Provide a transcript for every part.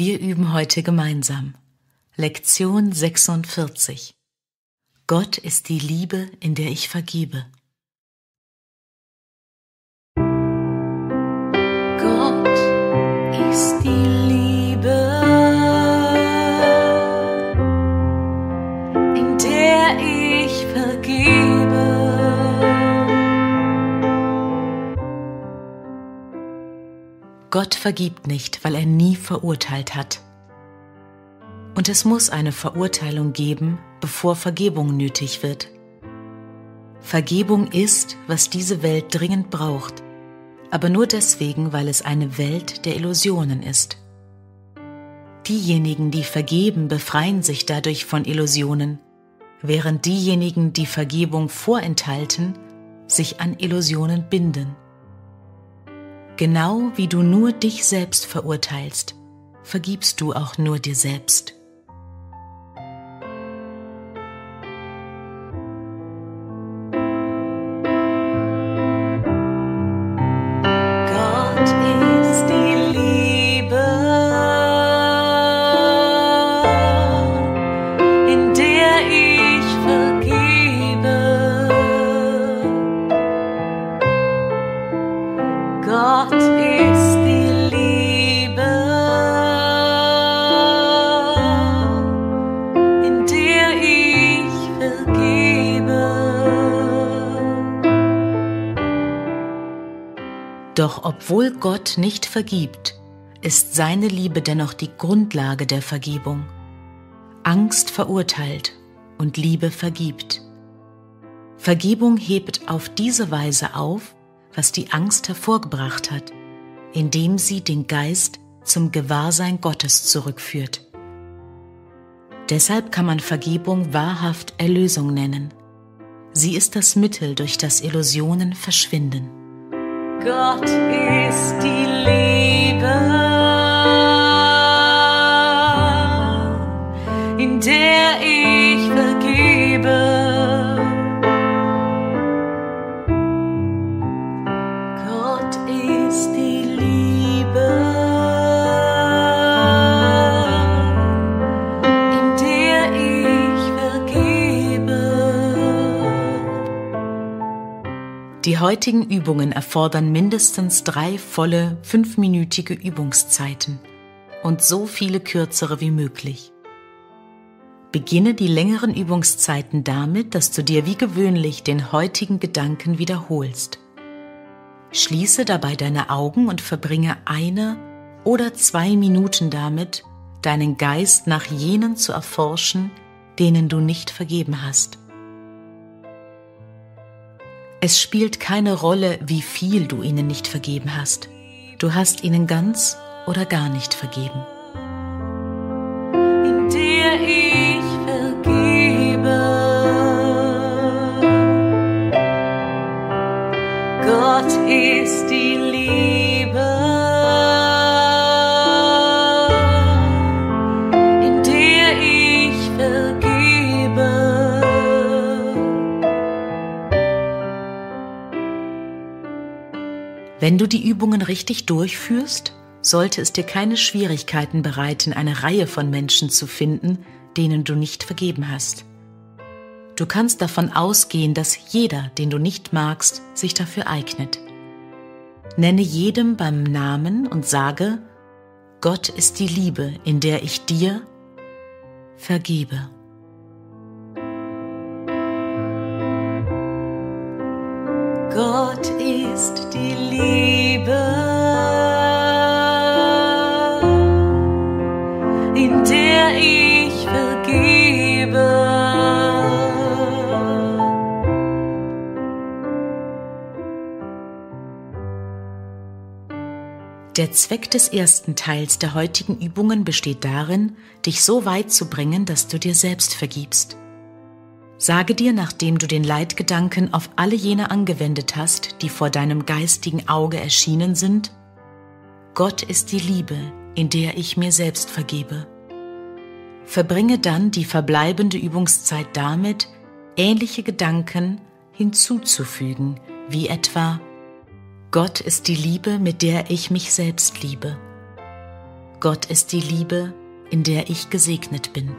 Wir üben heute gemeinsam. Lektion 46. Gott ist die Liebe, in der ich vergebe. Gott vergibt nicht, weil er nie verurteilt hat. Und es muss eine Verurteilung geben, bevor Vergebung nötig wird. Vergebung ist, was diese Welt dringend braucht, aber nur deswegen, weil es eine Welt der Illusionen ist. Diejenigen, die vergeben, befreien sich dadurch von Illusionen, während diejenigen, die Vergebung vorenthalten, sich an Illusionen binden. Genau wie du nur dich selbst verurteilst, vergibst du auch nur dir selbst. Gott ist die Liebe, in der ich vergebe. Doch obwohl Gott nicht vergibt, ist seine Liebe dennoch die Grundlage der Vergebung. Angst verurteilt und Liebe vergibt. Vergebung hebt auf diese Weise auf, was die Angst hervorgebracht hat, indem sie den Geist zum Gewahrsein Gottes zurückführt. Deshalb kann man Vergebung wahrhaft Erlösung nennen. Sie ist das Mittel, durch das Illusionen verschwinden. Gott ist die Liebe, Die heutigen Übungen erfordern mindestens drei volle fünfminütige Übungszeiten und so viele kürzere wie möglich. Beginne die längeren Übungszeiten damit, dass du dir wie gewöhnlich den heutigen Gedanken wiederholst. Schließe dabei deine Augen und verbringe eine oder zwei Minuten damit, deinen Geist nach jenen zu erforschen, denen du nicht vergeben hast. Es spielt keine Rolle, wie viel du ihnen nicht vergeben hast. Du hast ihnen ganz oder gar nicht vergeben. in der Wenn du die Übungen richtig durchführst, sollte es dir keine Schwierigkeiten bereiten, eine Reihe von Menschen zu finden, denen du nicht vergeben hast. Du kannst davon ausgehen, dass jeder, den du nicht magst, sich dafür eignet. Nenne jedem beim Namen und sage, Gott ist die Liebe, in der ich dir vergebe. Ist die Liebe, in der ich vergebe. Der Zweck des ersten Teils der heutigen Übungen besteht darin, dich so weit zu bringen, dass du dir selbst vergibst. Sage dir, nachdem du den Leitgedanken auf alle jene angewendet hast, die vor deinem geistigen Auge erschienen sind, Gott ist die Liebe, in der ich mir selbst vergebe. Verbringe dann die verbleibende Übungszeit damit, ähnliche Gedanken hinzuzufügen, wie etwa Gott ist die Liebe, mit der ich mich selbst liebe. Gott ist die Liebe, in der ich gesegnet bin.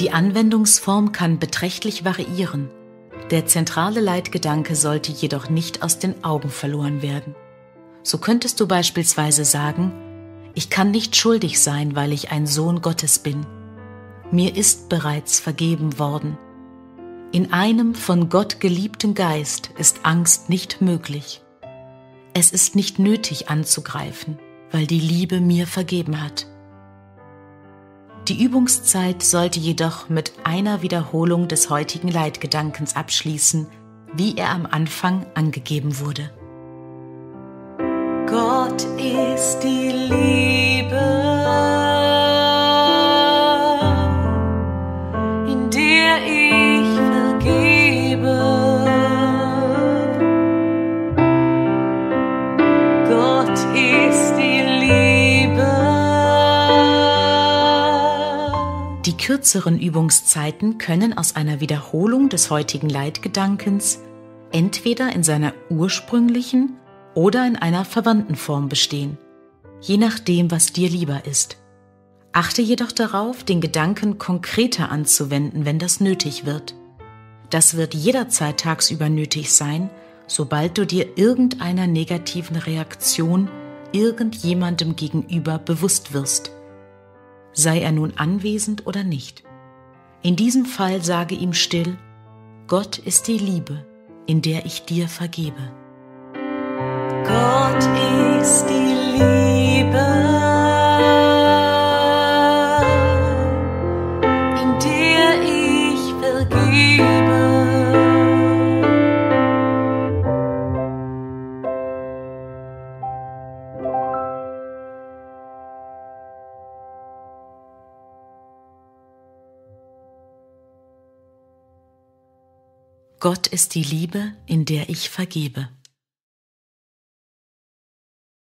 Die Anwendungsform kann beträchtlich variieren. Der zentrale Leitgedanke sollte jedoch nicht aus den Augen verloren werden. So könntest du beispielsweise sagen, ich kann nicht schuldig sein, weil ich ein Sohn Gottes bin. Mir ist bereits vergeben worden. In einem von Gott geliebten Geist ist Angst nicht möglich. Es ist nicht nötig anzugreifen, weil die Liebe mir vergeben hat. Die Übungszeit sollte jedoch mit einer Wiederholung des heutigen Leitgedankens abschließen, wie er am Anfang angegeben wurde. Ist die Liebe, in der ich vergebe. Gott ist die Liebe. Die kürzeren Übungszeiten können aus einer Wiederholung des heutigen Leitgedankens entweder in seiner ursprünglichen oder in einer verwandten Form bestehen, je nachdem, was dir lieber ist. Achte jedoch darauf, den Gedanken konkreter anzuwenden, wenn das nötig wird. Das wird jederzeit tagsüber nötig sein, sobald du dir irgendeiner negativen Reaktion irgendjemandem gegenüber bewusst wirst. Sei er nun anwesend oder nicht. In diesem Fall sage ihm still, Gott ist die Liebe, in der ich dir vergebe. Gott ist die Liebe, in der ich vergebe.